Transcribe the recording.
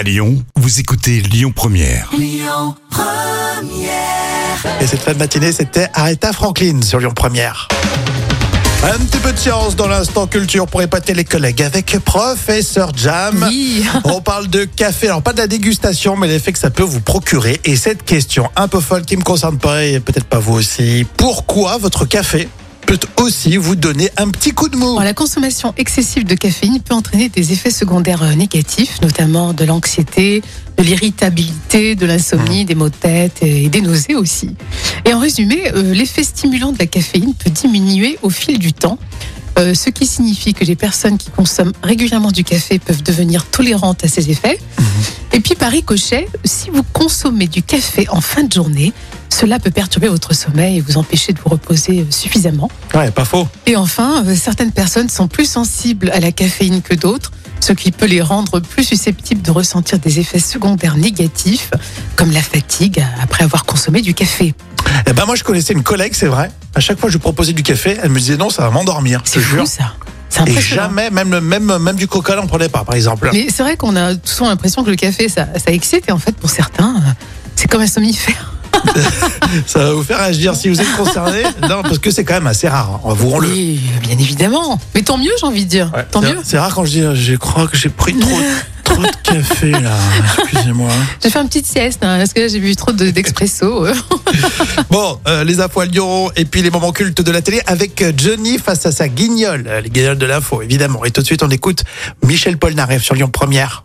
À Lyon, vous écoutez Lyon Première. Et cette fin de matinée, c'était Aretha Franklin sur Lyon Première. Un petit peu de science dans l'instant culture pour épater les collègues avec Professeur Jam. Oui. On parle de café, alors pas de la dégustation, mais l'effet que ça peut vous procurer. Et cette question un peu folle qui me concerne pas et peut-être pas vous aussi. Pourquoi votre café? Peut aussi vous donner un petit coup de mou la consommation excessive de caféine peut entraîner des effets secondaires euh, négatifs, notamment de l'anxiété, de l'irritabilité, de l'insomnie, des maux de tête et des nausées aussi. Et en résumé, euh, l'effet stimulant de la caféine peut diminuer au fil du temps. euh, ce qui signifie que les personnes qui consomment régulièrement du café peuvent devenir tolérantes à ces effets. Et puis par ricochet, si vous consommez du café en fin de journée, cela peut perturber votre sommeil et vous empêcher de vous reposer euh, suffisamment. Ouais, pas faux. Et enfin, euh, certaines personnes sont plus sensibles à la caféine que d'autres, ce qui peut les rendre plus susceptibles de ressentir des effets secondaires négatifs, comme la fatigue après avoir consommé du café. Eh ben moi je connaissais une collègue, c'est vrai. À chaque fois que je proposais du café, elle me disait non, ça va m'endormir. C'est fou jure. ça. Et jamais, même, le- même, même du coca, on prenait pas, par exemple. Mais c'est vrai qu'on a souvent l'impression que le café, ça, ça excite, et en fait, pour certains, euh, c'est comme un somnifère. Ça va vous faire agir si vous êtes concerné. non, parce que c'est quand même assez rare. hein. Avouons-le. Oui, bien évidemment. Mais tant mieux, j'ai envie de dire. Ouais, tant mieux. C'est rare quand je dis, euh, je crois que j'ai pris trop, trop de café là. Excusez-moi. J'ai fait une petite sieste, hein, parce que là, j'ai bu trop de- d'expresso. Bon, euh, les infos à Lyon et puis les moments cultes de la télé avec euh, Johnny face à sa guignole. Les guignols de l'info, évidemment. Et tout de suite, on écoute Michel Polnareff sur Lyon Première.